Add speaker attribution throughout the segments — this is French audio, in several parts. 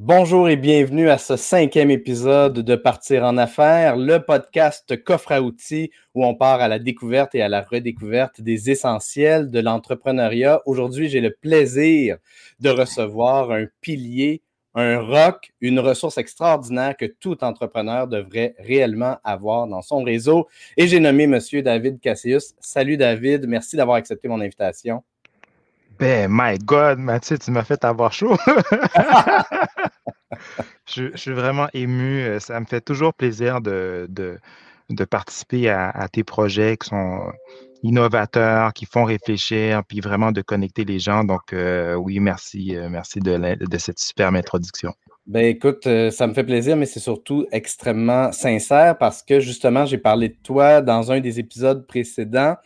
Speaker 1: Bonjour et bienvenue à ce cinquième épisode de Partir en affaires, le podcast coffre à outils où on part à la découverte et à la redécouverte des essentiels de l'entrepreneuriat. Aujourd'hui, j'ai le plaisir de recevoir un pilier, un roc, une ressource extraordinaire que tout entrepreneur devrait réellement avoir dans son réseau. Et j'ai nommé Monsieur David Cassius. Salut David, merci d'avoir accepté mon invitation.
Speaker 2: Ben, my God, Mathieu, tu m'as fait avoir chaud. je, suis vraiment ému. Euh, ça me fait toujours plaisir de, de, participer à, tes projets qui sont innovateurs, qui font réfléchir, puis vraiment de connecter les gens. Donc, euh, oui, merci. Euh, merci de, de cette superbe introduction.
Speaker 1: Ben écoute, ça me fait plaisir, mais c'est surtout extrêmement sincère parce que justement, j'ai parlé de toi dans un des épisodes précédents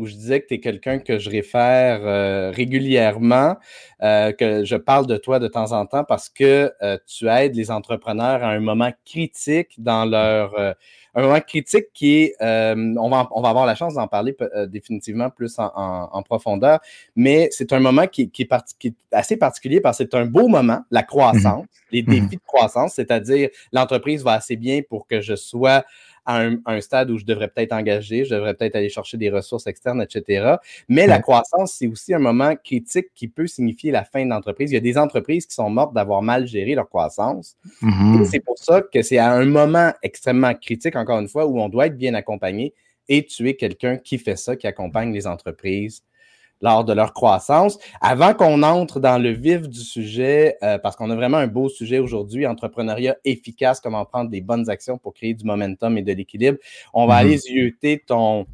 Speaker 1: où je disais que tu es quelqu'un que je réfère euh, régulièrement, euh, que je parle de toi de temps en temps parce que euh, tu aides les entrepreneurs à un moment critique dans leur... un moment critique qui est... On va, on, va, avoir la chance d'en parler définitivement plus en, profondeur, mais c'est un moment qui, qui, est qui, est assez particulier parce que c'est un beau moment, la croissance, mmh les mmh défis de croissance, c'est-à-dire l'entreprise va assez bien pour que je sois à un, stade où je devrais peut-être engager, je devrais peut-être aller chercher des ressources externes, etc. Mais la croissance, c'est aussi un moment critique qui peut signifier la fin de l'entreprise. Il y a des entreprises qui sont mortes d'avoir mal géré leur croissance. Mm-hmm. C'est pour ça que c'est à un moment extrêmement critique, encore une fois, où on doit être bien accompagné et tu es quelqu'un qui fait ça, qui accompagne les entreprises lors de leur croissance. Avant qu'on entre dans le vif du sujet, euh, parce qu'on a vraiment un beau sujet aujourd'hui, entrepreneuriat efficace, comment prendre des bonnes actions pour créer du momentum et de l'équilibre, on va mm-hmm. aller zioter ton,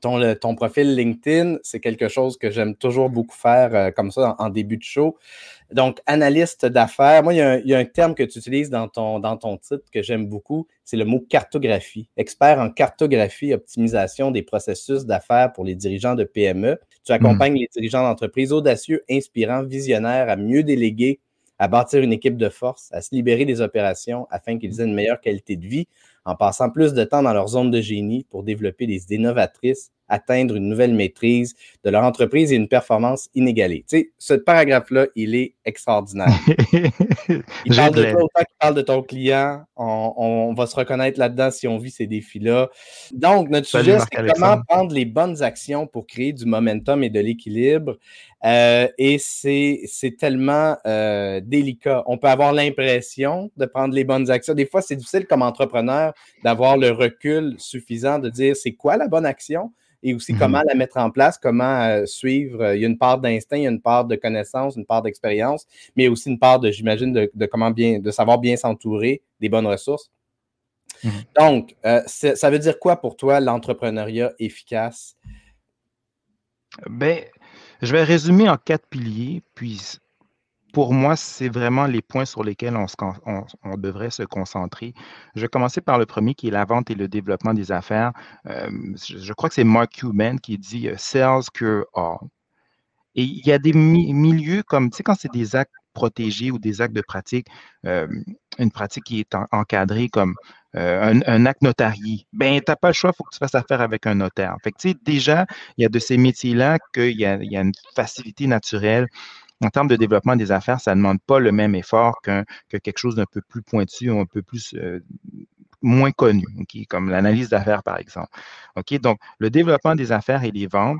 Speaker 1: ton, ton profil LinkedIn. C'est quelque chose que j'aime toujours beaucoup faire euh, comme ça en, début de show. Donc, analyste d'affaires. Moi, il y, a un, terme que tu utilises dans ton, dans ton titre que j'aime beaucoup, c'est le mot cartographie. Expert en cartographie, optimisation des processus d'affaires pour les dirigeants de PME. Tu accompagnes les dirigeants d'entreprises audacieux, inspirants, visionnaires à mieux déléguer, à bâtir une équipe de force, à se libérer des opérations afin qu'ils aient une meilleure qualité de vie en passant plus de temps dans leur zone de génie pour développer des idées novatrices atteindre une nouvelle maîtrise de leur entreprise et une performance inégalée. Tu sais, ce paragraphe-là, il est extraordinaire. il parle de toi autant qu'il parle de ton client. On, va se reconnaître là-dedans si on vit ces défis-là. Donc, notre sujet, c'est comment prendre les bonnes actions pour créer du momentum et de l'équilibre. Euh, et c'est tellement euh, délicat. On peut avoir l'impression de prendre les bonnes actions. Des fois, c'est difficile comme entrepreneur d'avoir le recul suffisant de dire c'est quoi la bonne action et aussi mhm. comment la mettre en place, comment euh, suivre. Il y a une part d'instinct, il y a une part de connaissance, une part d'expérience, mais aussi une part de, j'imagine, de, comment bien, de savoir bien s'entourer des bonnes ressources. Mhm. Donc, euh, ça veut dire quoi pour toi l'entrepreneuriat efficace?
Speaker 2: Ben, je vais résumer en quatre piliers, puis pour moi, c'est vraiment les points sur lesquels on, devrait se concentrer. Je vais commencer par le premier qui est la vente et le développement des affaires. Euh, je, crois que c'est Mark Cuban qui dit euh, Sales cure all. Et il y a des milieux comme, tu sais, quand c'est des actes protégés ou des actes de pratique, euh, une pratique qui est encadrée comme un, acte notarié, ben, tu n'as pas le choix, il faut que tu fasses affaire avec un notaire. Fait que, tu sais, déjà, il y a de ces métiers-là qu'il y a, une facilité naturelle en termes de développement des affaires, ça ne demande pas le même effort que quelque chose d'un peu plus pointu ou un peu plus euh, moins connu, comme l'analyse d'affaires, par exemple. OK? Donc, le développement des affaires et les ventes,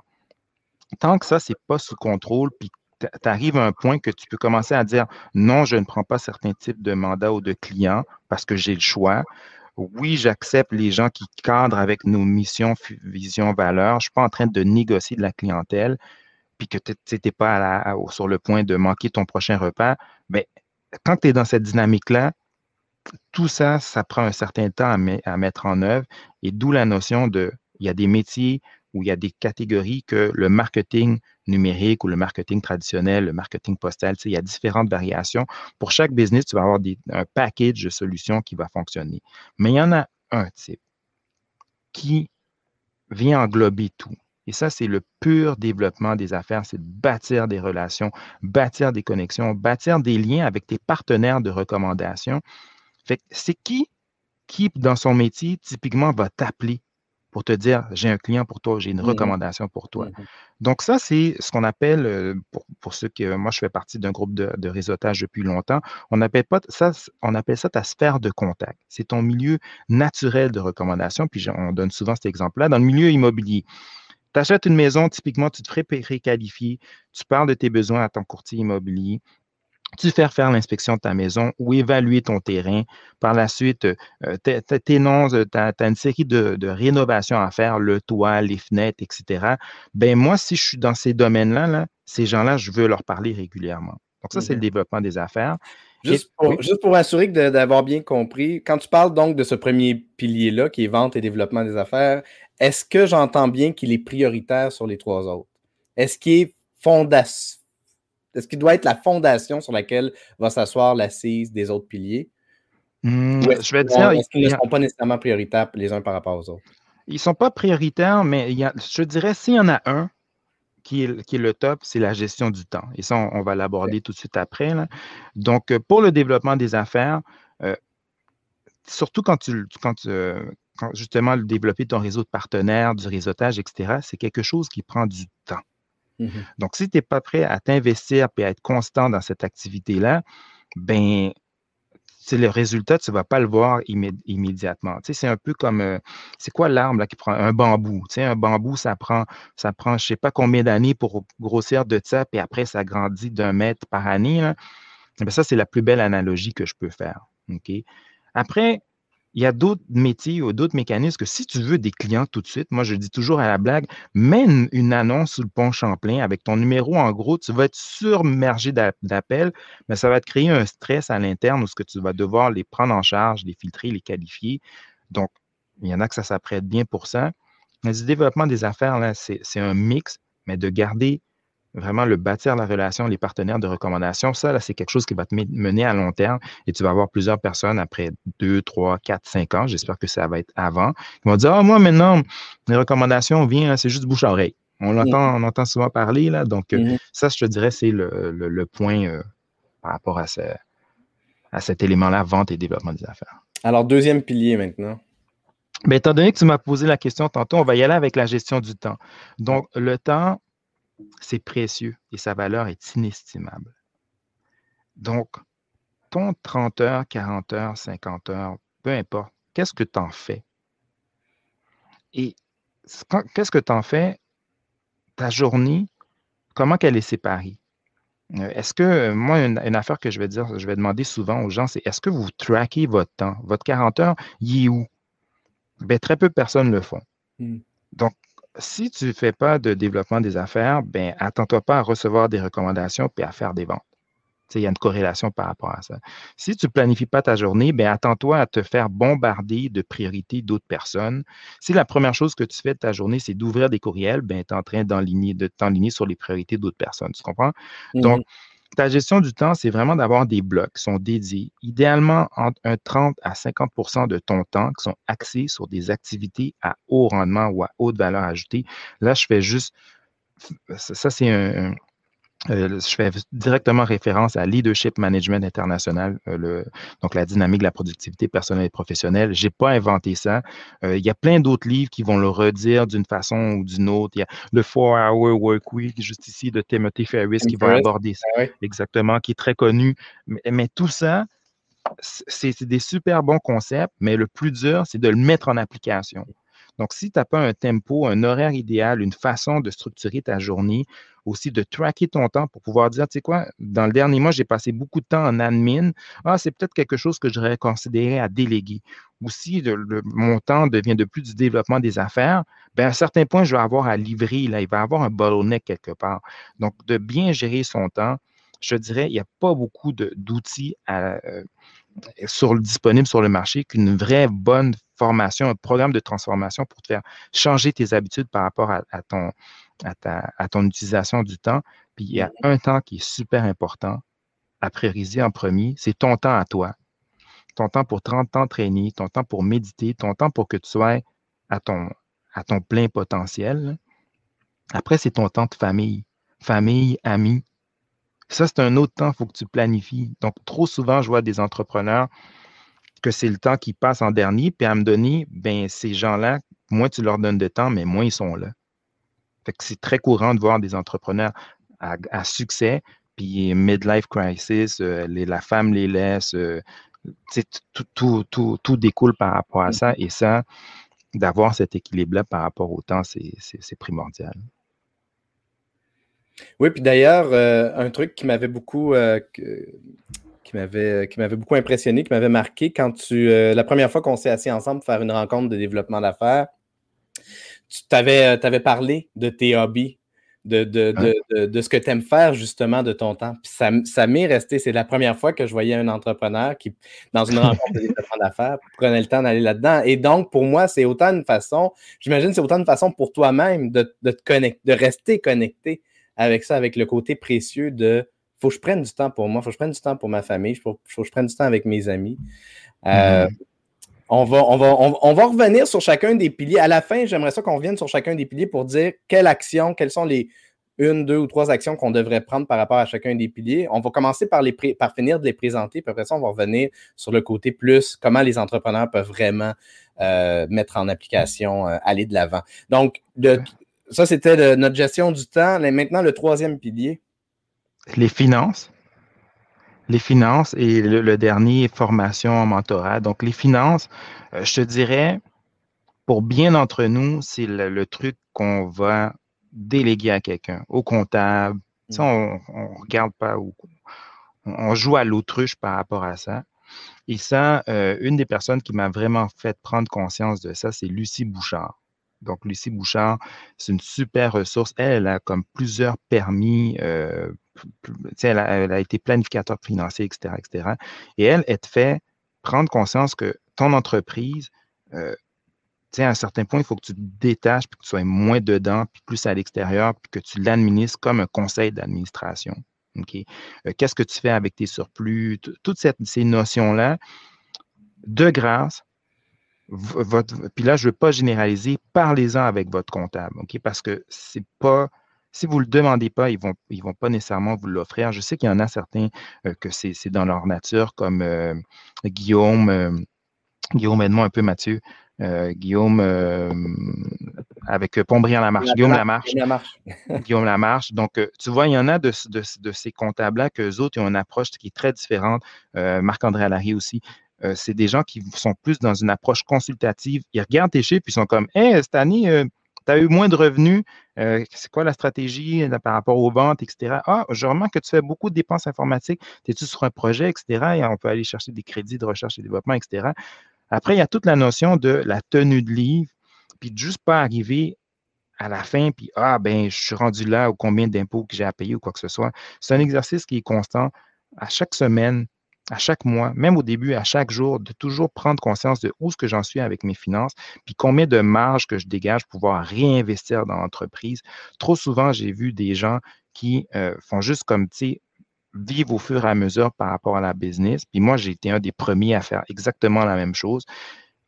Speaker 2: tant que ça, ce n'est pas sous contrôle, puis tu arrives à un point que tu peux commencer à dire non, je ne prends pas certains types de mandats ou de clients parce que j'ai le choix. Oui, j'accepte les gens qui cadrent avec nos missions, visions, valeurs. Je ne suis pas en train de négocier de la clientèle, puis que tu n'étais pas sur le point de manquer ton prochain repas, mais quand tu es dans cette dynamique-là, tout ça, ça prend un certain temps à, mettre en œuvre. Et d'où la notion de, il y a des métiers où il y a des catégories que le marketing numérique ou le marketing traditionnel, le marketing postal, il y a différentes variations. Pour chaque business, tu vas avoir un package de solutions qui va fonctionner. Mais il y en a un type qui vient englober tout. Et ça, c'est le pur développement des affaires, c'est de bâtir des relations, bâtir des connexions, bâtir des liens avec tes partenaires de recommandation. Fait c'est qui qui, dans son métier, typiquement, va t'appeler pour te dire j'ai un client pour toi, j'ai une mmh recommandation pour toi? Mmh Donc, ça, c'est ce qu'on appelle, euh, pour, ceux qui, moi, je fais partie d'un groupe de, réseautage depuis longtemps, on appelle, pas ça, on appelle ça ta sphère de contact. C'est ton milieu naturel de recommandation. Puis, on donne souvent cet exemple-là. Dans le milieu immobilier, tu achètes une maison, typiquement, tu te ferais préqualifier, tu parles de tes besoins à ton courtier immobilier, tu fais faire l'inspection de ta maison ou évaluer ton terrain. Par la suite, euh, tu énonces, tu as, une série de, rénovations à faire, le toit, les fenêtres, etc. Ben moi, si je suis dans ces domaines-là, là, ces gens-là, je veux leur parler régulièrement. Donc, ça, c'est le développement des affaires.
Speaker 1: Juste pour, juste pour assurer d'avoir bien compris, quand tu parles donc de ce premier pilier-là, qui est vente et développement des affaires, est-ce que j'entends bien qu'il est prioritaire sur les trois autres? Est-ce qu'il est fondation? Est-ce qu'il doit être la fondation sur laquelle va s'asseoir l'assise des autres piliers?
Speaker 2: Mmh, je vais dire.
Speaker 1: qu'ils ne sont pas nécessairement prioritaires les uns par rapport aux autres?
Speaker 2: Ils ne sont pas prioritaires, mais je dirais s'il y en a un qui est, qui est le top, c'est la gestion du temps. Et ça, on, va l'aborder tout de suite après. Donc, pour le développement des affaires, euh, surtout quand tu, quand, euh, quand justement développer ton réseau de partenaires, du réseautage, etc., c'est quelque chose qui prend du temps. Mmh Donc, si tu n'es pas prêt à t'investir et à être constant dans cette activité-là, ben, c'est le résultat, tu ne vas pas le voir immédiatement. c'est un peu comme, euh, c'est quoi l'arbre qui prend un bambou? un bambou, ça prend, ça prend je ne sais pas combien d'années pour grossir de ça, puis après, ça grandit d'un mètre par année. Eh ben, ça, c'est la plus belle analogie que je peux faire. Après, il y a d'autres métiers ou d'autres mécanismes que si tu veux des clients tout de suite, moi je dis toujours à la blague, mets une, annonce sous le pont Champlain avec ton numéro en gros, tu vas être surmergé d'appels, mais ça va te créer un stress à l'interne où ce que tu vas devoir les prendre en charge, les filtrer, les qualifier. Donc, il y en a que ça s'apprête bien pour ça. Mais le développement des affaires, là, c'est un mix, mais de garder vraiment le bâtir la relation, les partenaires de recommandation, ça, c'est quelque chose qui va te mener à long terme et tu vas avoir plusieurs personnes après deux, trois, quatre, cinq ans, j'espère que ça va être avant, qui vont dire, ah, moi, maintenant, les recommandations viennent, c'est juste bouche à oreille. On l'entend, on entend souvent parler, là. Donc, euh, mm-hmm. ça, je te dirais, c'est le, point euh, par rapport à, à cet élément-là, vente et développement des affaires.
Speaker 1: Alors, deuxième pilier maintenant.
Speaker 2: Bien, étant donné que tu m'as posé la question tantôt, on va y aller avec la gestion du temps. Donc, le temps, c'est précieux et sa valeur est inestimable. Donc, ton 30 heures, 40 heures, 50 heures, peu importe, qu'est-ce que tu en fais? Et qu'est-ce que tu en fais? Ta journée, comment qu'elle est séparée? Euh, est-ce que, moi, une, affaire que je vais dire, je vais demander souvent aux gens, c'est est-ce que vous traquez votre temps? Votre 40 heures, il est où? Bien, très peu de personnes le font. Hmm. Donc, si tu ne fais pas de développement des affaires, ben, attends-toi pas à recevoir des recommandations puis à faire des ventes. Il y a une corrélation par rapport à ça. Si tu ne planifies pas ta journée, ben, attends-toi à te faire bombarder de priorités d'autres personnes. Si la première chose que tu fais de ta journée, c'est d'ouvrir des courriels, ben, tu es en train de t'enligner sur les priorités d'autres personnes. Tu comprends? Donc, mmh ta gestion du temps, c'est vraiment d'avoir des blocs qui sont dédiés, idéalement entre un 30 à 50% de ton temps qui sont axés sur des activités à haut rendement ou à haute valeur ajoutée. Là, je fais juste, ça c'est un, euh, je fais directement référence à Leadership Management International, euh, donc la dynamique de la productivité personnelle et professionnelle. Je n'ai pas inventé ça. Euh, il y a plein d'autres livres qui vont le redire d'une façon ou d'une autre. Il y a le Four Hour Work Week, juste ici, de Timothy Ferris, qui va aborder ça. Ah Exactement, qui est très connu. Mais, tout ça, c'est des super bons concepts, mais le plus dur, c'est de le mettre en application. Donc, si tu n'as pas un tempo, un horaire idéal, une façon de structurer ta journée, aussi de tracker ton temps pour pouvoir dire, tu sais quoi, dans le dernier mois, j'ai passé beaucoup de temps en admin. Ah, c'est peut-être quelque chose que j'aurais considéré à déléguer. Ou si mon temps devient de plus du développement des affaires, bien, à un certain point, je vais avoir à livrer. Là, il va avoir un bottleneck quelque part. Donc, de bien gérer son temps, je dirais, il n'y a pas beaucoup d'outils euh, disponibles sur le marché qu'une vraie bonne formation, un programme de transformation pour te faire changer tes habitudes par rapport à ton, à, ton utilisation du temps. Puis il y a un temps qui est super important à prioriser en premier, c'est ton temps à toi. Ton temps pour 30 ans traîner, ton temps pour méditer, ton temps pour que tu sois à ton, à ton plein potentiel. Après, c'est ton temps de famille, famille, amis. Ça, c'est un autre temps, il faut que tu planifies. Donc, trop souvent, je vois des entrepreneurs que c'est le temps qui passe en dernier, puis à me donner, ben, ces gens-là moins tu leur donnes de temps, mais moins ils sont là. c'est très courant de voir des entrepreneurs à, succès, puis midlife crisis, euh, la femme les laisse, euh, tout, tout, découle par rapport à ça. Mm-hmm. Et ça, d'avoir cet équilibre-là par rapport au temps, c'est primordial.
Speaker 1: Oui, puis d'ailleurs, euh, un truc qui m'avait beaucoup, qui m'avait beaucoup impressionné, qui m'avait marqué quand tu, la première fois qu'on s'est assis ensemble pour faire une rencontre de développement d'affaires, tu t'avais, avais parlé de tes hobbies de, de, ce que tu aimes faire justement de ton temps. Puis ça, ça m'est resté, c'est la première fois que je voyais un entrepreneur qui, dans une rencontre de développement d'affaires, prenait le temps d'aller là-dedans. Et donc, pour moi, c'est autant une façon, j'imagine, c'est autant une façon pour toi-même de, te connecter, de rester connecté avec ça, avec le côté précieux de faut que je prenne du temps pour moi, faut que je prenne du temps pour ma famille, faut, faut que je prenne du temps avec mes amis. Euh, mm-hmm. On va, on, va, on, va revenir sur chacun des piliers. À la fin, j'aimerais ça qu'on revienne sur chacun des piliers pour dire quelle action, quelles sont les une, deux ou trois actions qu'on devrait prendre par rapport à chacun des piliers. On va commencer par, les par finir de les présenter, puis après ça, on va revenir sur le côté plus comment les entrepreneurs peuvent vraiment euh, mettre en application, euh, aller de l'avant. Donc, ça, c'était notre gestion du temps. Maintenant, le troisième pilier.
Speaker 2: Les finances les finances et le, dernier, formation en mentorat. Donc, les finances, euh, je te dirais, pour bien d'entre nous, c'est le, truc qu'on va déléguer à quelqu'un, au comptable. Ça, mm. on ne regarde pas, on joue à l'autruche par rapport à ça. Et ça, euh, une des personnes qui m'a vraiment fait prendre conscience de ça, c'est Lucie Bouchard. Donc, Lucie Bouchard, c'est une super ressource. Elle, a comme plusieurs permis, euh, elle, a, été planificateur financier, etc., etc. Et elle, elle te fait prendre conscience que ton entreprise, euh, à un certain point, il faut que tu te détaches, puis que tu sois moins dedans, puis plus à l'extérieur, puis que tu l'administres comme un conseil d'administration. Euh, qu'est-ce que tu fais avec tes surplus? Toutes ces notions-là, de grâce, puis là, je ne veux pas généraliser, parlez-en avec votre comptable? Parce que c'est pas, si vous ne le demandez pas, ils ne vont, ils vont pas nécessairement vous l'offrir. Je sais qu'il y en a certains euh, que c'est dans leur nature, comme euh, Guillaume, euh, Guillaume, aide-moi un peu, Mathieu. Guillaume, avec Pontbriand Lamarche. Guillaume Lamarche. Guillaume Lamarche. Donc, tu vois, il y en a de, de, ces comptables-là qu'eux autres, ils ont une approche qui est très différente. Marc-André Allary aussi. Euh, c'est des gens qui sont plus dans une approche consultative. Ils regardent tes chiffres et ils sont comme Hey, cette année, euh, tu as eu moins de revenus. Euh, c'est quoi la stratégie par rapport aux ventes, etc. Ah, je remarque que tu fais beaucoup de dépenses informatiques. Es-tu sur un projet, etc. Et on peut aller chercher des crédits de recherche et développement, etc. Après, il y a toute la notion de la tenue de livre, puis de juste pas arriver à la fin, puis ah, ben, je suis rendu là, ou combien d'impôts que j'ai à payer ou quoi que ce soit. C'est un exercice qui est constant. À chaque semaine, à chaque mois, même au début, à chaque jour, de toujours prendre conscience de où est-ce que j'en suis avec mes finances, puis combien de marge que je dégage pour pouvoir réinvestir dans l'entreprise. Trop souvent, j'ai vu des gens qui euh, font juste comme, tu sais, vivre au fur et à mesure par rapport à la business. Puis moi, j'ai été un des premiers à faire exactement la même chose.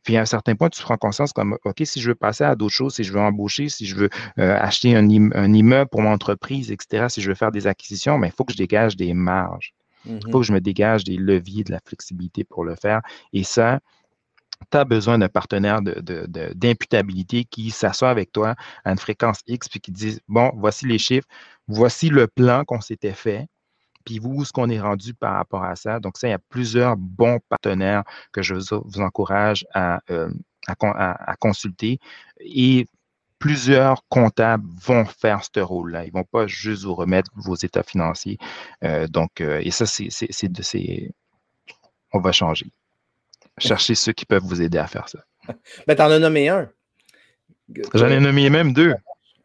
Speaker 2: Puis à un certain point, tu prends conscience comme, OK, si je veux passer à d'autres choses, si je veux embaucher, si je veux euh, acheter un, immeuble pour mon entreprise, etc., si je veux faire des acquisitions, mais ben, il faut que je dégage des marges. Il faut mm-hmm. que je me dégage des leviers de la flexibilité pour le faire. Et ça, tu as besoin d'un partenaire d'imputabilité de, qui s'assoit avec toi à une fréquence X puis qui dit Bon, voici les chiffres, voici le plan qu'on s'était fait, puis vous, où est-ce qu'on est rendu par rapport à ça. Donc, ça, il y a plusieurs bons partenaires que je vous, encourage à, euh, à, à, consulter. Et plusieurs comptables vont faire ce rôle-là. Ils ne vont pas juste vous remettre vos états financiers. Euh, donc, euh, et ça, c'est de ces. On va changer. Cherchez ceux qui peuvent vous aider à faire ça.
Speaker 1: Mais tu en as nommé un.
Speaker 2: J'en ai nommé même deux.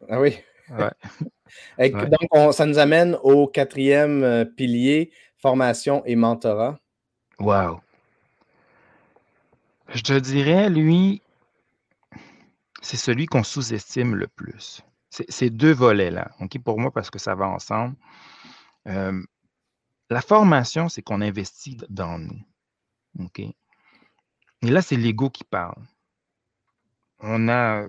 Speaker 1: Ah oui. Donc, ça nous amène au quatrième euh, pilier, formation et mentorat.
Speaker 2: Wow. Je te dirais, lui, c'est celui qu'on sous-estime le plus. Ces deux volets-là, OK, pour moi, parce que ça va ensemble. Euh, la formation, c'est qu'on investit dans nous. OK? Et là, c'est l'ego qui parle. On a,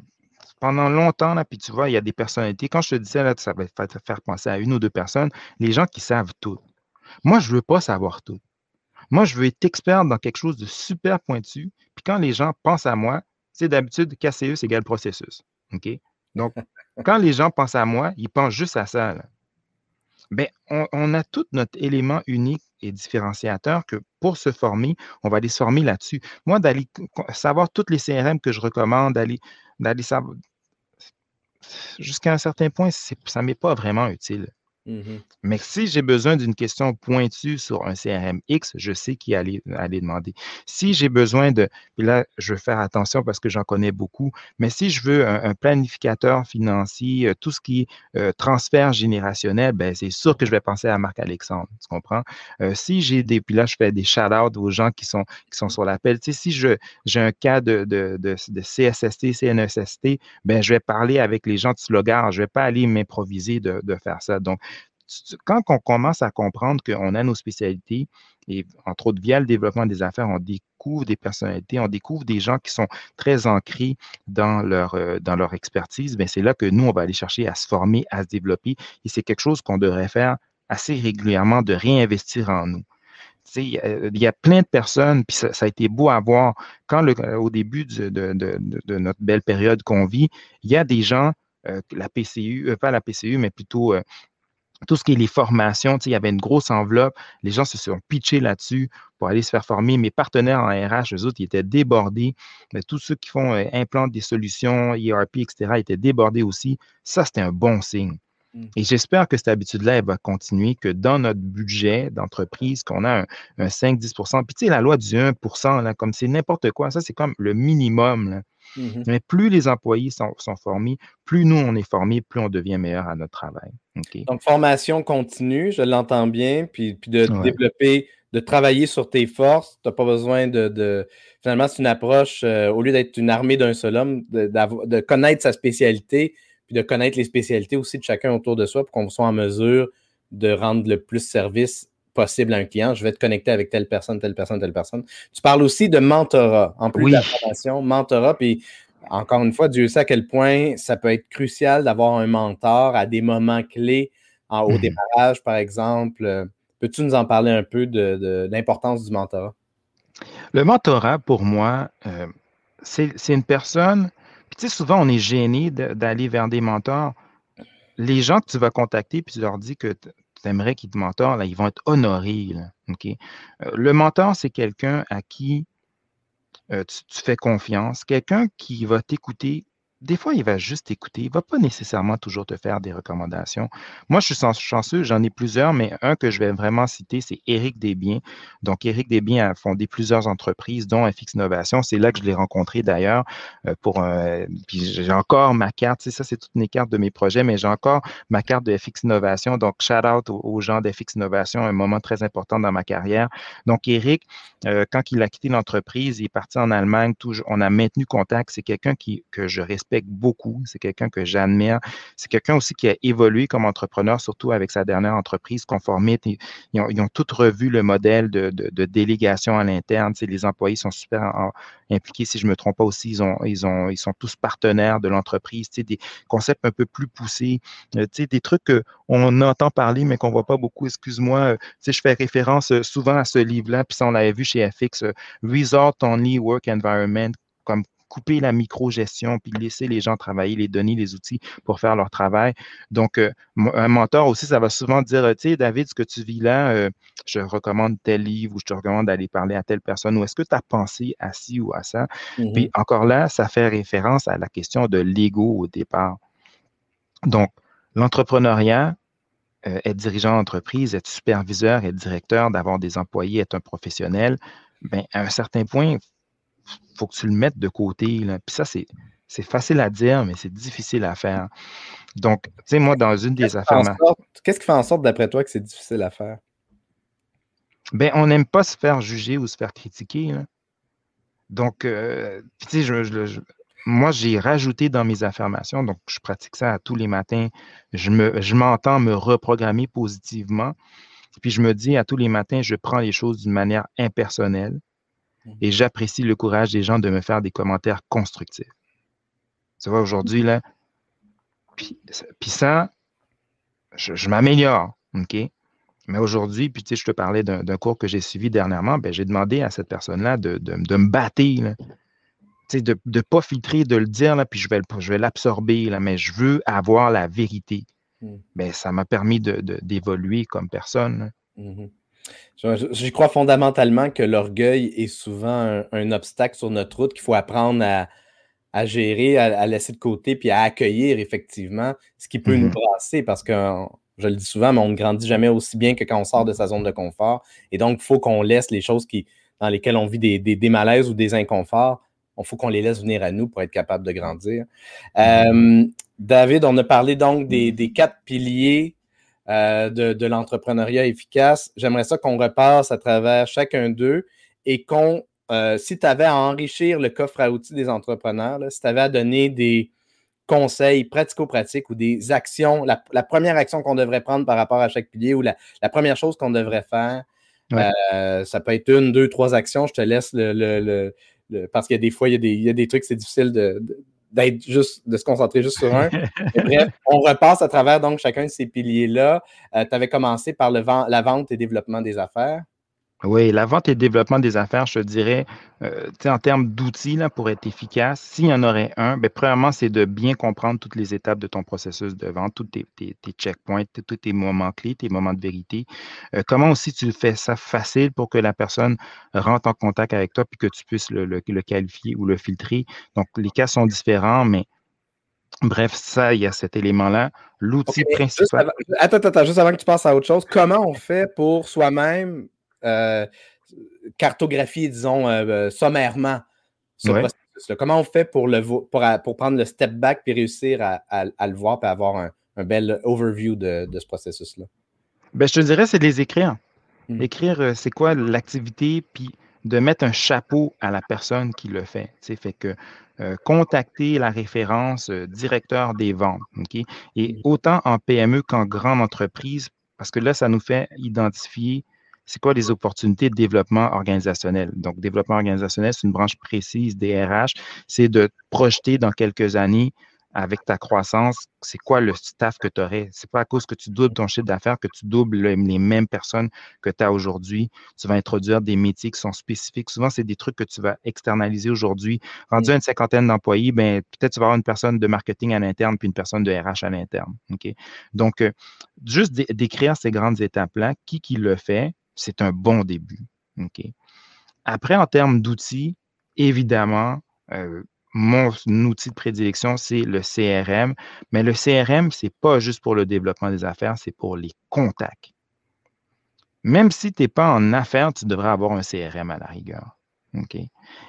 Speaker 2: pendant longtemps, là, puis tu vois, il y a des personnalités. Quand je te disais, là, ça va te faire penser à une ou deux personnes, les gens qui savent tout. Moi, je ne veux pas savoir tout. Moi, je veux être expert dans quelque chose de super pointu. Puis quand les gens pensent à moi, sais, d'habitude, KCE, c'est égal processus. OK? Donc, quand les gens pensent à moi, ils pensent juste à ça. Bien, on, a tout notre élément unique et différenciateur que pour se former, on va aller se former là-dessus. Moi, d'aller savoir toutes les CRM que je recommande, d'aller savoir jusqu'à un certain point, ça ne m'est pas vraiment utile. Mmh Mais si j'ai besoin d'une question pointue sur un CRM X, je sais qui aller, aller demander. Si j'ai besoin de, puis là, je vais faire attention parce que j'en connais beaucoup, mais si je veux un, planificateur financier, euh, tout ce qui est euh, transfert générationnel, ben, c'est sûr que je vais penser à Marc-Alexandre, tu comprends? Euh, si j'ai des, puis là, je fais des shout-outs aux gens qui sont, sur l'appel. Tu sais, si j'ai un cas de, de, de, de, CSST, CNSST, ben, je vais parler avec les gens de Slogar. Je ne vais pas aller m'improviser de, de faire ça. Donc, quand on commence à comprendre qu'on a nos spécialités, et entre autres via le développement des affaires, on découvre des personnalités, on découvre des gens qui sont très ancrés dans leur, euh, dans leur expertise, bien, c'est là que nous, on va aller chercher à se former, à se développer. Et c'est quelque chose qu'on devrait faire assez régulièrement, de réinvestir en nous. Il y, a plein de personnes, puis ça, a été beau à voir quand au début de, notre belle période qu'on vit, il y a des gens, euh, la PCU, euh, pas la PCU, mais plutôt tout ce qui est les formations, il y avait une grosse enveloppe. Les gens se sont pitchés là-dessus pour aller se faire former. Mes partenaires en RH, eux autres, ils étaient débordés. Mais tous ceux qui font euh, implantent des solutions, ERP, etc., étaient débordés aussi. Ça, c'était un bon signe. Mmh. Et j'espère que cette habitude-là, elle va continuer, que dans notre budget d'entreprise, qu'on a un, 5-10% Puis tu sais, la loi du 1 là, comme c'est n'importe quoi, ça, c'est comme le minimum. Là. Mmh Mais plus les employés sont, formés, plus nous, on est formés, plus on devient meilleur à notre travail.
Speaker 1: Donc, formation continue, je l'entends bien, puis, puis de développer, de travailler sur tes forces. Tu n'as pas besoin de. Finalement, c'est une approche, euh, au lieu d'être une armée d'un seul homme, de, connaître sa spécialité, puis de connaître les spécialités aussi de chacun autour de soi pour qu'on soit en mesure de rendre le plus service possible à un client. Je vais te connecter avec telle personne, telle personne, telle personne. Tu parles aussi de mentorat, en plus de la formation, mentorat, puis encore une fois, Dieu sait à quel point ça peut être crucial d'avoir un mentor à des moments clés en, au mhm. démarrage, par exemple. Peux-tu nous en parler un peu de, l'importance du mentorat?
Speaker 2: Le mentorat, pour moi, euh, c'est une personne. Puis tu sais, souvent, on est gêné d'aller vers des mentors. Les gens que tu vas contacter, puis tu leur dis que tu aimerais qu'ils te mentorent, là, ils vont être honorés. Euh, le mentor, c'est quelqu'un à qui euh, tu, fais confiance, quelqu'un qui va t'écouter des fois, il va juste écouter. Il ne va pas nécessairement toujours te faire des recommandations. Moi, je suis chanceux, j'en ai plusieurs, mais un que je vais vraiment citer, c'est Éric Desbiens. Donc, Éric Desbiens a fondé plusieurs entreprises, dont FX Innovation. C'est là que je l'ai rencontré d'ailleurs. Euh, pour Puis j'ai encore ma carte. ça, c'est toutes mes cartes de mes projets, mais j'ai encore ma carte de FX Innovation. Donc, shout out aux, gens d'FX Innovation, un moment très important dans ma carrière. Donc, Éric, euh, quand il a quitté l'entreprise, il est parti en Allemagne. on a maintenu contact. C'est quelqu'un que je respecte beaucoup. C'est quelqu'un que j'admire. C'est quelqu'un aussi qui a évolué comme entrepreneur, surtout avec sa dernière entreprise, Conformite. Ils ont, ils revu le modèle de, délégation à l'interne. les employés sont super impliqués. Si je ne me trompe pas aussi, ils, ont, ils, ont, ils sont tous partenaires de l'entreprise. Des concepts un peu plus poussés. Euh, des trucs qu'on entend parler, mais qu'on ne voit pas beaucoup. Excuse-moi. Euh, je fais référence euh, souvent à ce livre-là, puis ça, on l'avait vu chez FX, Resort Only Work Environment, comme couper la micro-gestion, puis laisser les gens travailler, les donner les outils pour faire leur travail. Donc, euh, un mentor aussi, ça va souvent dire, tu sais, David, ce que tu vis là, euh, je recommande tel livre ou je te recommande d'aller parler à telle personne ou est-ce que tu as pensé à ci ou à ça? Puis mm-hmm. encore là, ça fait référence à la question de l'ego au départ. Donc, l'entrepreneuriat, euh, être dirigeant d'entreprise, être superviseur, être directeur, d'avoir des employés, être un professionnel, bien, à un certain point, faut que tu le mettes de côté. Là. Puis ça, c'est, facile à dire, mais c'est difficile à faire. Donc, tu sais, moi, dans une des affaires.
Speaker 1: Qu'est-ce qui fait en sorte, d'après toi, que c'est difficile à faire?
Speaker 2: Bien, on n'aime pas se faire juger ou se faire critiquer. Donc, euh, tu sais, moi, j'ai rajouté dans mes affirmations, donc je pratique ça à tous les matins. Je, me, je m'entends me reprogrammer positivement. Puis je me dis à tous les matins, je prends les choses d'une manière impersonnelle. Et mhm. j'apprécie le courage des gens de me faire des commentaires constructifs. Tu vois, aujourd'hui, là, puis, ça, je, m'améliore, OK? Mais aujourd'hui, puis tu sais, je te parlais d'un cours que j'ai suivi dernièrement, ben, j'ai demandé à cette personne-là de, me battre. de ne pas filtrer, de le dire, là, puis je vais, je vais l'absorber, mais je veux avoir la vérité. Hmm. Ben, ça m'a permis d'évoluer comme personne.
Speaker 1: Je, crois fondamentalement que l'orgueil est souvent un, obstacle sur notre route qu'il faut apprendre à, gérer, à, laisser de côté, puis à accueillir effectivement ce qui peut nous mmh brasser parce que je le dis souvent, mais on ne grandit jamais aussi bien que quand on sort de sa zone de confort. Et donc, il faut qu'on laisse les choses qui, dans lesquelles on vit des, des, malaises ou des inconforts, il faut qu'on les laisse venir à nous pour être capable de grandir. Mmh euh, David, on a parlé donc des, quatre piliers euh, de, l'entrepreneuriat efficace. J'aimerais ça qu'on repasse à travers chacun d'eux et qu'on, euh, si tu avais à enrichir le coffre à outils des entrepreneurs, si tu avais à donner des conseils pratico-pratiques ou des actions, la, première action qu'on devrait prendre par rapport à chaque pilier ou la, première chose qu'on devrait faire, euh, ça peut être une, deux, trois actions. Je te laisse le, parce qu'il y a des fois, il y a des, trucs, c'est difficile de d'être juste, de se concentrer juste sur un. bref, on repasse à travers donc chacun de ces piliers-là. Euh, tu avais commencé par le la vente et développement des affaires.
Speaker 2: Oui, la vente et le développement des affaires, je te dirais, euh, en termes d'outils pour être efficace, s'il y en aurait un, bien, premièrement, c'est de bien comprendre toutes les étapes de ton processus de vente, tous tes, checkpoints, tous tes moments clés, tes moments de vérité. Euh, comment aussi tu fais ça facile pour que la personne rentre en contact avec toi puis que tu puisses le, qualifier ou le filtrer. Donc, les cas sont différents, mais Bref, ça, il y a cet élément-là. L'outil principal.
Speaker 1: attends, attends, juste avant que tu passes à autre chose, comment on fait pour soi-même euh, cartographier, disons, euh, euh, sommairement ce processus-là? Comment on fait pour, le, pour, pour, prendre le step back et réussir à, le voir et avoir un, bel overview de, ce processus-là?
Speaker 2: Ben, je te dirais, c'est de les écrire. Hmm. Écrire, c'est quoi l'activité, puis de mettre un chapeau à la personne qui le fait. Fait que contacter la référence directeur des ventes. Et hmm. autant en PME qu'en grande entreprise, parce que là, ça nous fait identifier c'est quoi les opportunités de développement organisationnel? Donc, développement organisationnel, c'est une branche précise des RH. C'est de projeter dans quelques années avec ta croissance, c'est quoi le staff que tu aurais? C'est pas à cause que tu doubles ton chiffre d'affaires que tu doubles les mêmes personnes que tu as aujourd'hui. Tu vas introduire des métiers qui sont spécifiques. Souvent, c'est des trucs que tu vas externaliser aujourd'hui. Rendu à une cinquantaine d'employés, ben, peut-être tu vas avoir une personne de marketing à l'interne puis une personne de RH à l'interne. Donc, euh, juste d'écrire ces grandes étapes-là, qui qui le fait, c'est un bon début. Après, en termes d'outils, évidemment, euh, mon outil de prédilection, c'est le CRM. Mais le CRM, ce n'est pas juste pour le développement des affaires, c'est pour les contacts. Même si tu n'es pas en affaires, tu devrais avoir un CRM à la rigueur.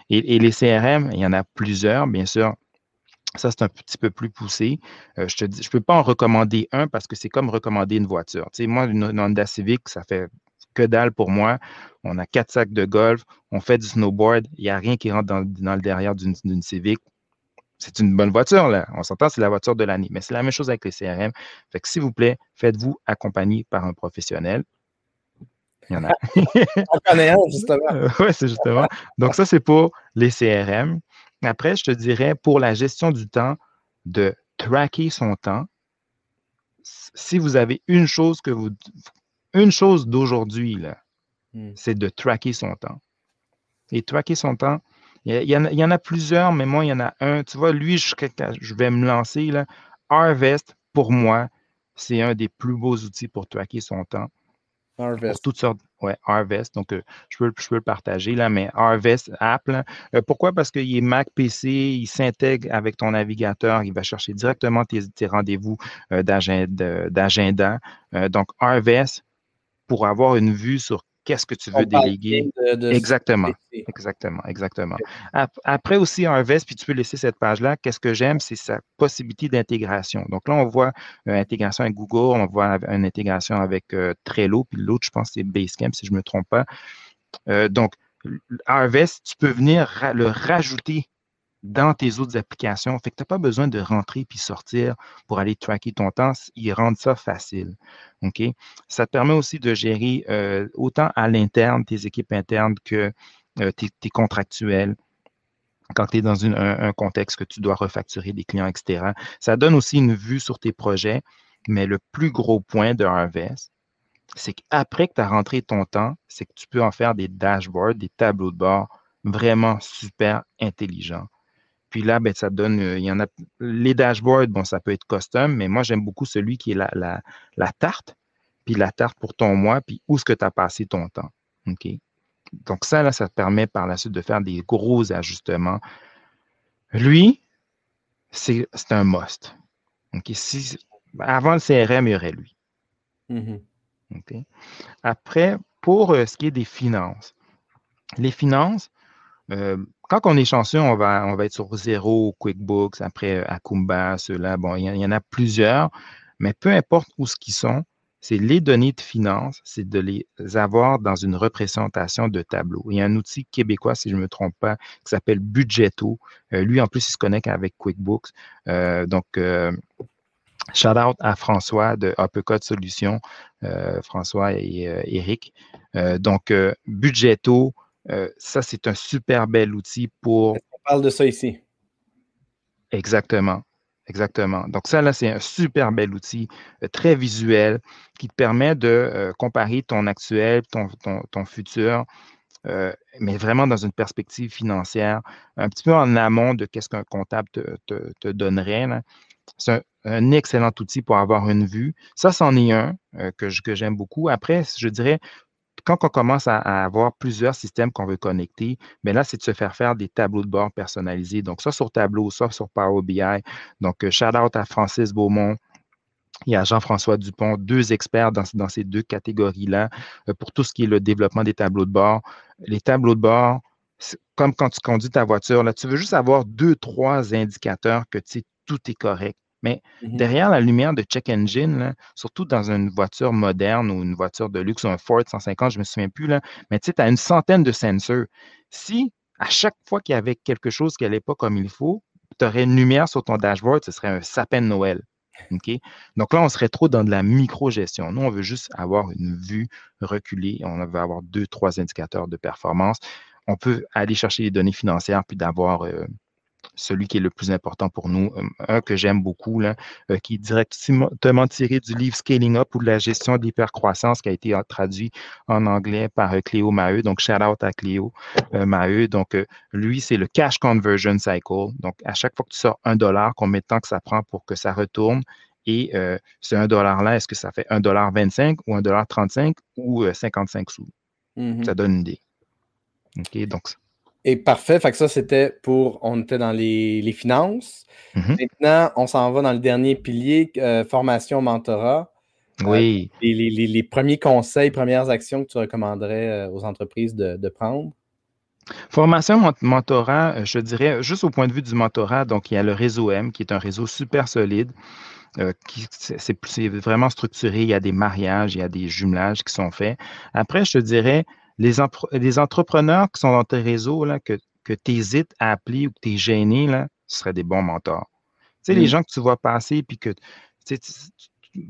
Speaker 2: Et, les CRM, il y en a plusieurs, bien sûr. Ça, c'est un petit peu plus poussé. Euh, je ne peux pas en recommander un parce que c'est comme recommander une voiture. moi, une Honda Civic, ça fait que dalle pour moi. On a quatre sacs de golf, on fait du snowboard, il n'y a rien qui rentre dans, le derrière d'une Civic. C'est une bonne voiture, là. On s'entend, c'est la voiture de l'année. Mais c'est la même chose avec les CRM. Fait que, s'il vous plaît, faites-vous accompagner par un professionnel.
Speaker 1: Il y en a. on connaît un, justement.
Speaker 2: oui, c'est justement. Donc, ça, c'est pour les CRM. Après, je te dirais, pour la gestion du temps, de tracker son temps. Si vous avez une chose que vous, une chose d'aujourd'hui, là, hmm. c'est de tracker son temps. Et tracker son temps, il y, en, a plusieurs, mais moi, il y en a un. Tu vois, lui, je, je vais me lancer. Là. Harvest, pour moi, c'est un des plus beaux outils pour tracker son temps. Harvest. Pour toutes sortes. Ouais, Harvest. Donc, euh, je, peux, je peux le partager là, mais Harvest app. Euh, pourquoi? Parce qu'il est Mac PC, il s'intègre avec ton navigateur, il va chercher directement tes, rendez-vous euh, d'agenda. donc, Harvest, pour avoir une vue sur qu'est-ce que tu veux déléguer. exactement, exactement, exactement. Après aussi, un vest, puis tu peux laisser cette page-là. Qu'est-ce que j'aime, c'est sa possibilité d'intégration. Donc là, on voit une intégration avec Google, on voit une intégration avec euh, Trello, puis l'autre, je pense, c'est Basecamp, si je ne me trompe pas. Euh, donc, Harvest, tu peux venir le rajouter dans tes autres applications. Fait que tu n'as pas besoin de rentrer puis sortir pour aller tracker ton temps. Ils rendent ça facile. OK? Ça te permet aussi de gérer euh, autant à l'interne, tes équipes internes que euh, tes, contractuels quand tu es dans un, contexte que tu dois refacturer des clients, etc. Ça donne aussi une vue sur tes projets, mais le plus gros point de Harvest, c'est qu'après que tu as rentré ton temps, c'est que tu peux en faire des dashboards, des tableaux de bord vraiment super intelligents Puis là, ben, ça donne, euh, il y en a, les dashboards, bon, ça peut être custom, mais moi, j'aime beaucoup celui qui est la, la, la tarte, puis la tarte pour ton mois, puis où est-ce que tu as passé ton temps. OK? Donc ça, là, ça te permet par la suite de faire des gros ajustements. Lui, c'est un must. OK? Si, avant le CRM, il y aurait lui. Mm-hmm. Après, pour euh, ce qui est des finances, les finances, euh, quand on est chanceux, on va, être sur zéro QuickBooks, après euh, Akumba, ceux-là. Bon, il y, en a plusieurs, mais peu importe où ce qu'ils sont, c'est les données de finances, c'est de les avoir dans une représentation de tableau. Il y a un outil québécois, si je ne me trompe pas, qui s'appelle Budgeto. Euh, lui, en plus, il se connecte avec QuickBooks. donc, shout out à François de Uppercut Solutions, François et Eric. donc, Budgeto, euh, ça, c'est un super bel outil pour.
Speaker 1: On parle de ça ici?
Speaker 2: Exactement. Exactement. Donc, ça, là, c'est un super bel outil, euh, très visuel, qui te permet de euh, comparer ton actuel, ton, ton, futur, mais vraiment dans une perspective financière, un petit peu en amont de qu'est-ce qu'un comptable te, donnerait. C'est un, excellent outil pour avoir une vue. Ça, c'en est un que, que j'aime beaucoup. Après, je dirais, quand on commence à, avoir plusieurs systèmes qu'on veut connecter, bien là, c'est de se faire faire des tableaux de bord personnalisés. Donc, ça sur Tableau, ça sur Power BI. Donc, euh, shout out à Francis Beaumont. Y a Jean-François Dupont, deux experts dans, ces deux catégories-là euh, pour tout ce qui est le développement des tableaux de bord. Les tableaux de bord, comme quand tu conduis ta voiture, là, tu veux juste avoir deux, trois indicateurs que tout est correct. Mais mmh derrière la lumière de check engine, surtout dans une voiture moderne ou une voiture de luxe ou un Ford 150, je ne me souviens plus, là, mais tu sais, tu as une centaine de sensors. Si à chaque fois qu'il y avait quelque chose qui n'allait pas comme il faut, tu aurais une lumière sur ton dashboard, ce serait un sapin de Noël. Donc là, on serait trop dans de la micro-gestion. Nous, on veut juste avoir une vue reculée. On veut avoir deux, trois indicateurs de performance. On peut aller chercher les données financières puis d'avoir euh, celui qui est le plus important pour nous, euh, un que j'aime beaucoup, là, euh, qui est directement tiré du livre Scaling Up ou de la gestion de l'hypercroissance qui a été traduit en anglais par euh, Cléo Maheu. Donc, shout out à Cléo Maheu. Donc, lui, c'est le cash conversion cycle. Donc, à chaque fois que tu sors un dollar, combien de temps que ça prend pour que ça retourne? Et ce un dollar-là, est-ce que ça fait un dollar 25 ou un dollar 35 ou 55 sous? Mm-hmm. Ça donne une idée. OK, donc
Speaker 1: et parfait. Fait que ça, c'était pour. On était dans les, finances. Mm-hmm. Maintenant, on s'en va dans le dernier pilier, euh, formation mentorat.
Speaker 2: Euh, oui.
Speaker 1: les, premiers conseils, premières actions que tu recommanderais euh, aux entreprises de, prendre?
Speaker 2: Formation mentorat, je dirais, juste au point de vue du mentorat, donc il y a le réseau M, qui est un réseau super solide. c'est vraiment structuré, il y a des mariages, il y a des jumelages qui sont faits. Après, je te dirais, les, entrepreneurs qui sont dans tes réseaux, là, que, que tu hésites à appeler ou que tu es gêné, là, ce seraient des bons mentors. Tu sais, les mm. gens que tu vois passer, puis que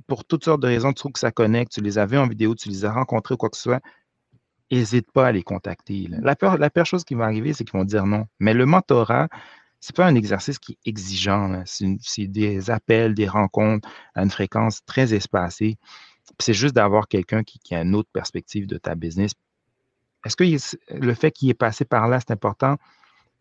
Speaker 2: pour toutes sortes de raisons, tu trouves que ça connecte, tu les as vus en vidéo, tu les as rencontrés ou quoi que ce soit, n'hésite pas à les contacter. La, pire, la pire chose qui va arriver, c'est qu'ils vont dire non. Mais le mentorat, ce n'est pas un exercice qui est exigeant. C'est des appels, des rencontres à une fréquence très espacée. C'est juste d'avoir quelqu'un qui, qui, a une autre perspective de ta business, est-ce que le fait qu'il est passé par là, c'est important?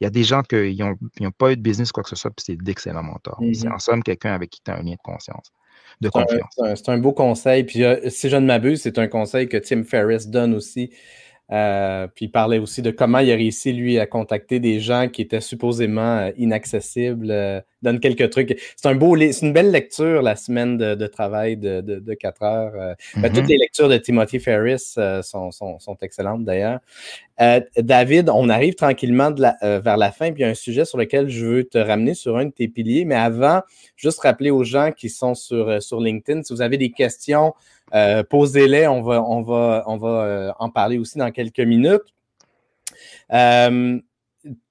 Speaker 2: Il y a des gens qui n'ont pas eu de business, quoi que ce soit, puis c'est d'excellents mentors. C'est mm-hmm. en somme quelqu'un avec qui tu as un lien de conscience, de confiance.
Speaker 1: C'est un, beau conseil. Puis euh, si je ne m'abuse, c'est un conseil que Tim Ferriss donne aussi euh, puis il parlait aussi de comment il a réussi, lui, à contacter des gens qui étaient supposément euh, inaccessibles. Euh, donne quelques trucs. C'est un beau c'est une belle lecture, la semaine de, travail de, de, 4 heures. Ben, toutes mm-hmm. les lectures de Timothy Ferris sont, sont, sont, excellentes d'ailleurs. David, on arrive tranquillement de la, vers la fin, puis il y a un sujet sur lequel je veux te ramener sur un de tes piliers. Mais avant, juste rappeler aux gens qui sont sur, sur LinkedIn, si vous avez des questions, euh, posez-les, on va, on va, on va euh, en parler aussi dans quelques minutes. Euh,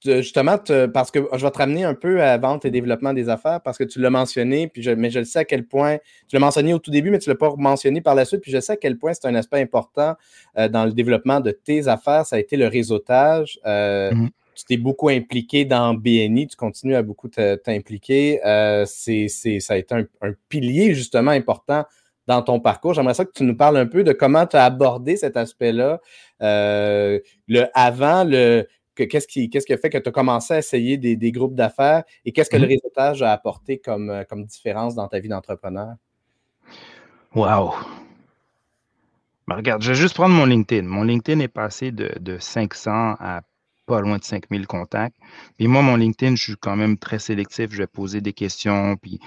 Speaker 1: justement, parce que je vais te ramener un peu à vente et développement des affaires, parce que tu l'as mentionné, puis je, mais je le sais à quel point, tu l'as mentionné au tout début, mais tu ne l'as pas mentionné par la suite, puis je sais à quel point c'est un aspect important dans le développement de tes affaires, ça a été le réseautage. Mm-hmm. Tu t'es beaucoup impliqué dans BNI, tu continues à beaucoup t'impliquer. c'est, ça a été un, un, pilier justement important dans ton parcours. J'aimerais ça que tu nous parles un peu de comment tu as abordé cet aspect-là, euh, le avant, le qu'est-ce qui, qu'est-ce qui a fait que tu as commencé à essayer des, groupes d'affaires et qu'est-ce que le mm-hmm. réseautage a apporté comme, euh, comme différence dans ta vie d'entrepreneur?
Speaker 2: Wow! Ben, regarde, je vais juste prendre mon LinkedIn. Mon LinkedIn est passé de, de 500 à pas loin de 5000 contacts. Puis moi, mon LinkedIn, je suis quand même très sélectif. Je vais poser des questions, puis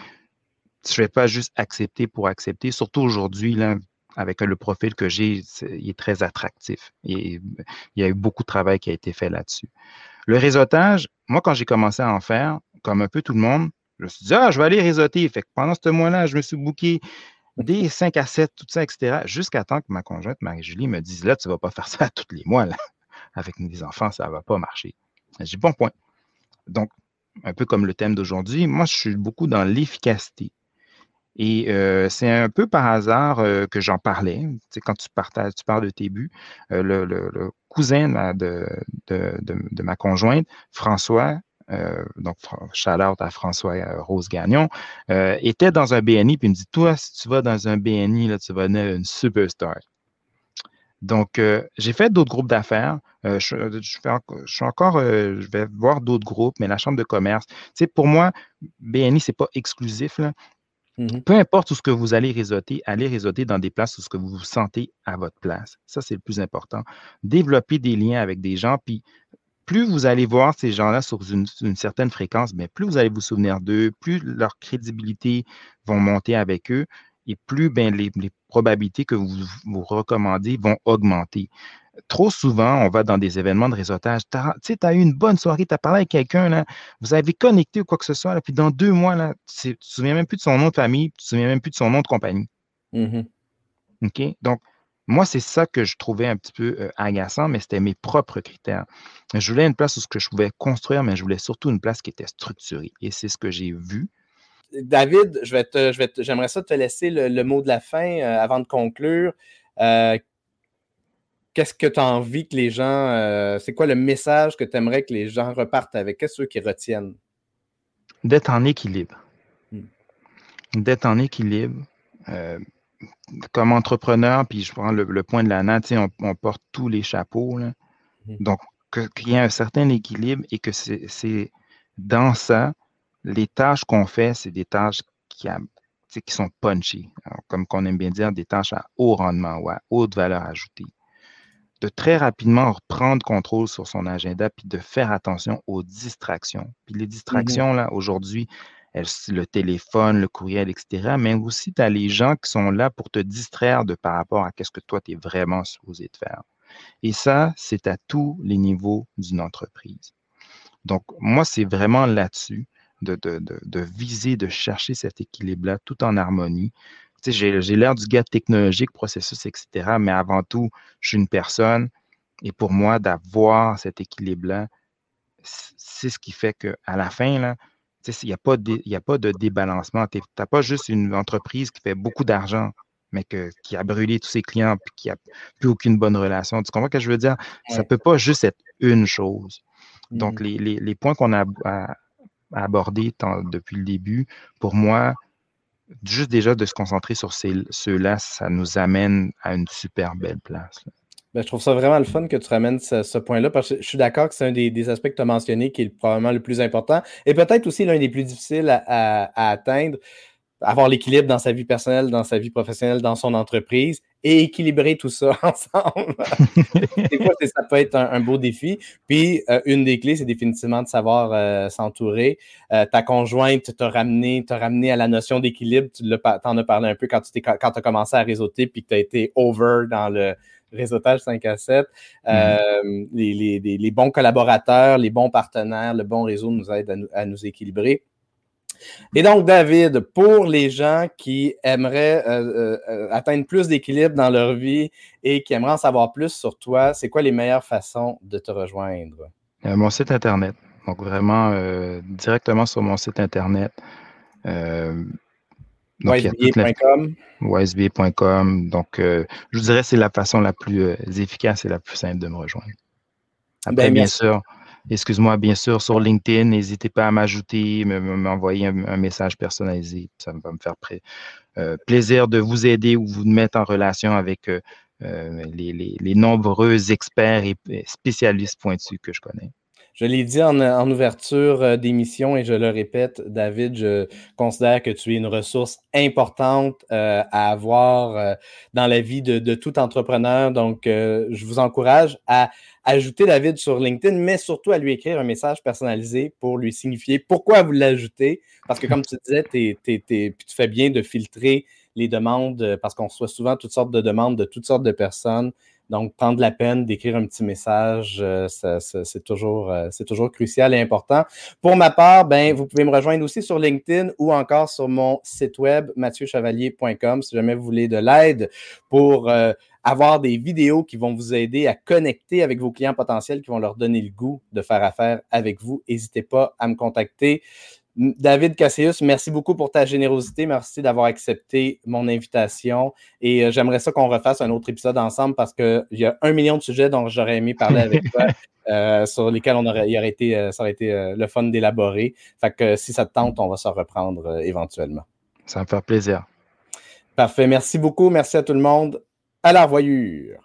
Speaker 2: je ne vais pas juste accepter pour accepter. Surtout aujourd'hui, là, avec le profil que j'ai, il est très attractif. Et il y a eu beaucoup de travail qui a été fait là-dessus. Le réseautage, moi, quand j'ai commencé à en faire, comme un peu tout le monde, je me suis dit, ah, je vais aller réseauter. Fait que pendant ce mois-là, je me suis booké des 5 à 7, tout ça, etc., jusqu'à temps que ma conjointe, Marie-Julie, me dise, là, tu ne vas pas faire ça tous les mois, là. Avec mes enfants, ça ne va pas marcher. J'ai bon point. Donc, un peu comme le thème d'aujourd'hui, moi, je suis beaucoup dans l'efficacité. Et c'est un peu par hasard que j'en parlais. Tu quand tu, partages, tu parles de tes buts, le, cousin de, de, ma conjointe, François, donc shout out à François Rose Gagnon, était dans un BNI, puis il me dit Toi, si tu vas dans un BNI, là, tu vas devenir une superstar. Donc, j'ai fait d'autres groupes d'affaires. je, suis encore, je vais voir d'autres groupes, mais la chambre de commerce, tu sais, pour moi, BNI, ce n'est pas exclusif. Là. Mmh Peu importe où ce que vous allez réseauter, allez réseauter dans des places où ce que vous vous sentez à votre place. Ça, c'est le plus important. Développer des liens avec des gens, puis plus vous allez voir ces gens-là sur une, certaine fréquence, mais plus vous allez vous souvenir d'eux, plus leur crédibilité vont monter avec eux et plus ben, les, probabilités que vous vous recommandez vont augmenter trop souvent, on va dans des événements de réseautage. Tu as eu une bonne soirée, tu as parlé avec quelqu'un, vous avez connecté ou quoi que ce soit, puis dans deux mois, là, tu ne te souviens même plus de son nom de famille, tu ne te souviens même plus de son nom de compagnie.
Speaker 1: Mmh
Speaker 2: OK? Donc, moi, c'est ça que je trouvais un petit peu euh, agaçant, mais c'était mes propres critères. Je voulais une place où ce que je pouvais construire, mais je voulais surtout une place qui était structurée. Et c'est ce que j'ai vu.
Speaker 1: David, je vais te, j'aimerais ça te laisser le, mot de la fin euh, avant de conclure. Euh, qu'est-ce que tu as envie que les gens. Euh, c'est quoi le message que tu aimerais que les gens repartent avec? Qu'est-ce qu'ils retiennent?
Speaker 2: D'être en équilibre. Hmm. D'être en équilibre. Euh, comme entrepreneur, puis je prends le, point de la on, on porte tous les chapeaux. Hmm. Donc, qu'il y ait un certain équilibre et que c'est dans ça, les tâches qu'on fait, c'est des tâches qui, qui sont punchy, comme qu'on aime bien dire, des tâches à haut rendement ou à haute valeur ajoutée de très rapidement reprendre contrôle sur son agenda, puis de faire attention aux distractions. Puis les mmh distractions, là, aujourd'hui, le téléphone, le courriel, etc., mais aussi tu as les gens qui sont là pour te distraire de par rapport à ce que toi, tu es vraiment supposé de faire. Et ça, c'est à tous les niveaux d'une entreprise. Donc, moi, c'est vraiment là-dessus de, de, viser, de chercher cet équilibre-là tout en harmonie, j'ai l'air du gars technologique, processus, etc. Mais avant tout, je suis une personne. Et pour moi, d'avoir cet équilibre-là, c'est ce qui fait qu'à la fin, là, il n'y a, pas de, a pas de débalancement. Tu n'as pas juste une entreprise qui fait beaucoup d'argent, mais qui a brûlé tous ses clients et qui n'a plus aucune bonne relation. Tu comprends ce que je veux dire? Ça ne peut pas juste être une chose. Donc, mmh. les, points qu'on a, abordés depuis le début, pour moi, juste déjà de se concentrer sur ceux-là, ça nous amène à une super belle place.
Speaker 1: Ben, je trouve ça vraiment le fun que tu ramènes ce, point-là, parce que je suis d'accord que c'est un des, aspects que tu as mentionné qui est probablement le plus important et peut-être aussi l'un des plus difficiles à atteindre avoir l'équilibre dans sa vie personnelle, dans sa vie professionnelle, dans son entreprise et équilibrer tout ça ensemble. des fois, ça peut être un, beau défi. Puis, euh, une des clés, c'est définitivement de savoir euh, s'entourer. Euh, ta conjointe t'a ramené, ramené à la notion d'équilibre. Tu en as parlé un peu quand tu quand as commencé à réseauter puis que tu as été over dans le réseautage 5 à 7. Mm-hmm. les, bons collaborateurs, les bons partenaires, le bon réseau nous aident à nous équilibrer. Et donc, David, pour les gens qui aimeraient euh, euh, atteindre plus d'équilibre dans leur vie et qui aimeraient en savoir plus sur toi, c'est quoi les meilleures façons de te rejoindre?
Speaker 2: Euh, mon site Internet. Donc, vraiment, directement sur mon site Internet. wisba.com. Donc, je vous dirais c'est la façon la plus efficace et la plus simple de me rejoindre. Après, ben, bien sûr, Excuse-moi, bien sûr, sur LinkedIn, n'hésitez pas à m'ajouter, m'envoyer un, message personnalisé. Ça va me faire euh, plaisir de vous aider ou vous mettre en relation avec euh, euh, les, nombreux experts et spécialistes pointus que je connais.
Speaker 1: Je l'ai dit en, ouverture euh, d'émission et je le répète, David, je considère que tu es une ressource importante euh, à avoir euh, dans la vie de, tout entrepreneur. Donc, je vous encourage à ajouter David sur LinkedIn, mais surtout à lui écrire un message personnalisé pour lui signifier pourquoi vous l'ajoutez. Parce que, comme tu disais, tu fais bien de filtrer les demandes parce qu'on reçoit souvent toutes sortes de demandes de toutes sortes de personnes. Donc, prendre la peine d'écrire un petit message, euh, c'est toujours, euh, toujours crucial et important. Pour ma part, ben, vous pouvez me rejoindre aussi sur LinkedIn ou encore sur mon site web mathieuchevalier.com si jamais vous voulez de l'aide pour euh, avoir des vidéos qui vont vous aider à connecter avec vos clients potentiels, qui vont leur donner le goût de faire affaire avec vous. N'hésitez pas à me contacter. David Cassius, merci beaucoup pour ta générosité. Merci d'avoir accepté mon invitation. Et euh, j'aimerais ça qu'on refasse un autre épisode ensemble parce qu'il y a un million de sujets dont j'aurais aimé parler avec toi, euh, sur lesquels on aurait, il aurait été, euh, ça aurait été le fun d'élaborer. Fait que si ça te tente, on va se reprendre éventuellement.
Speaker 2: Ça me fait plaisir.
Speaker 1: Parfait. Merci beaucoup. Merci à tout le monde. À la revoyure.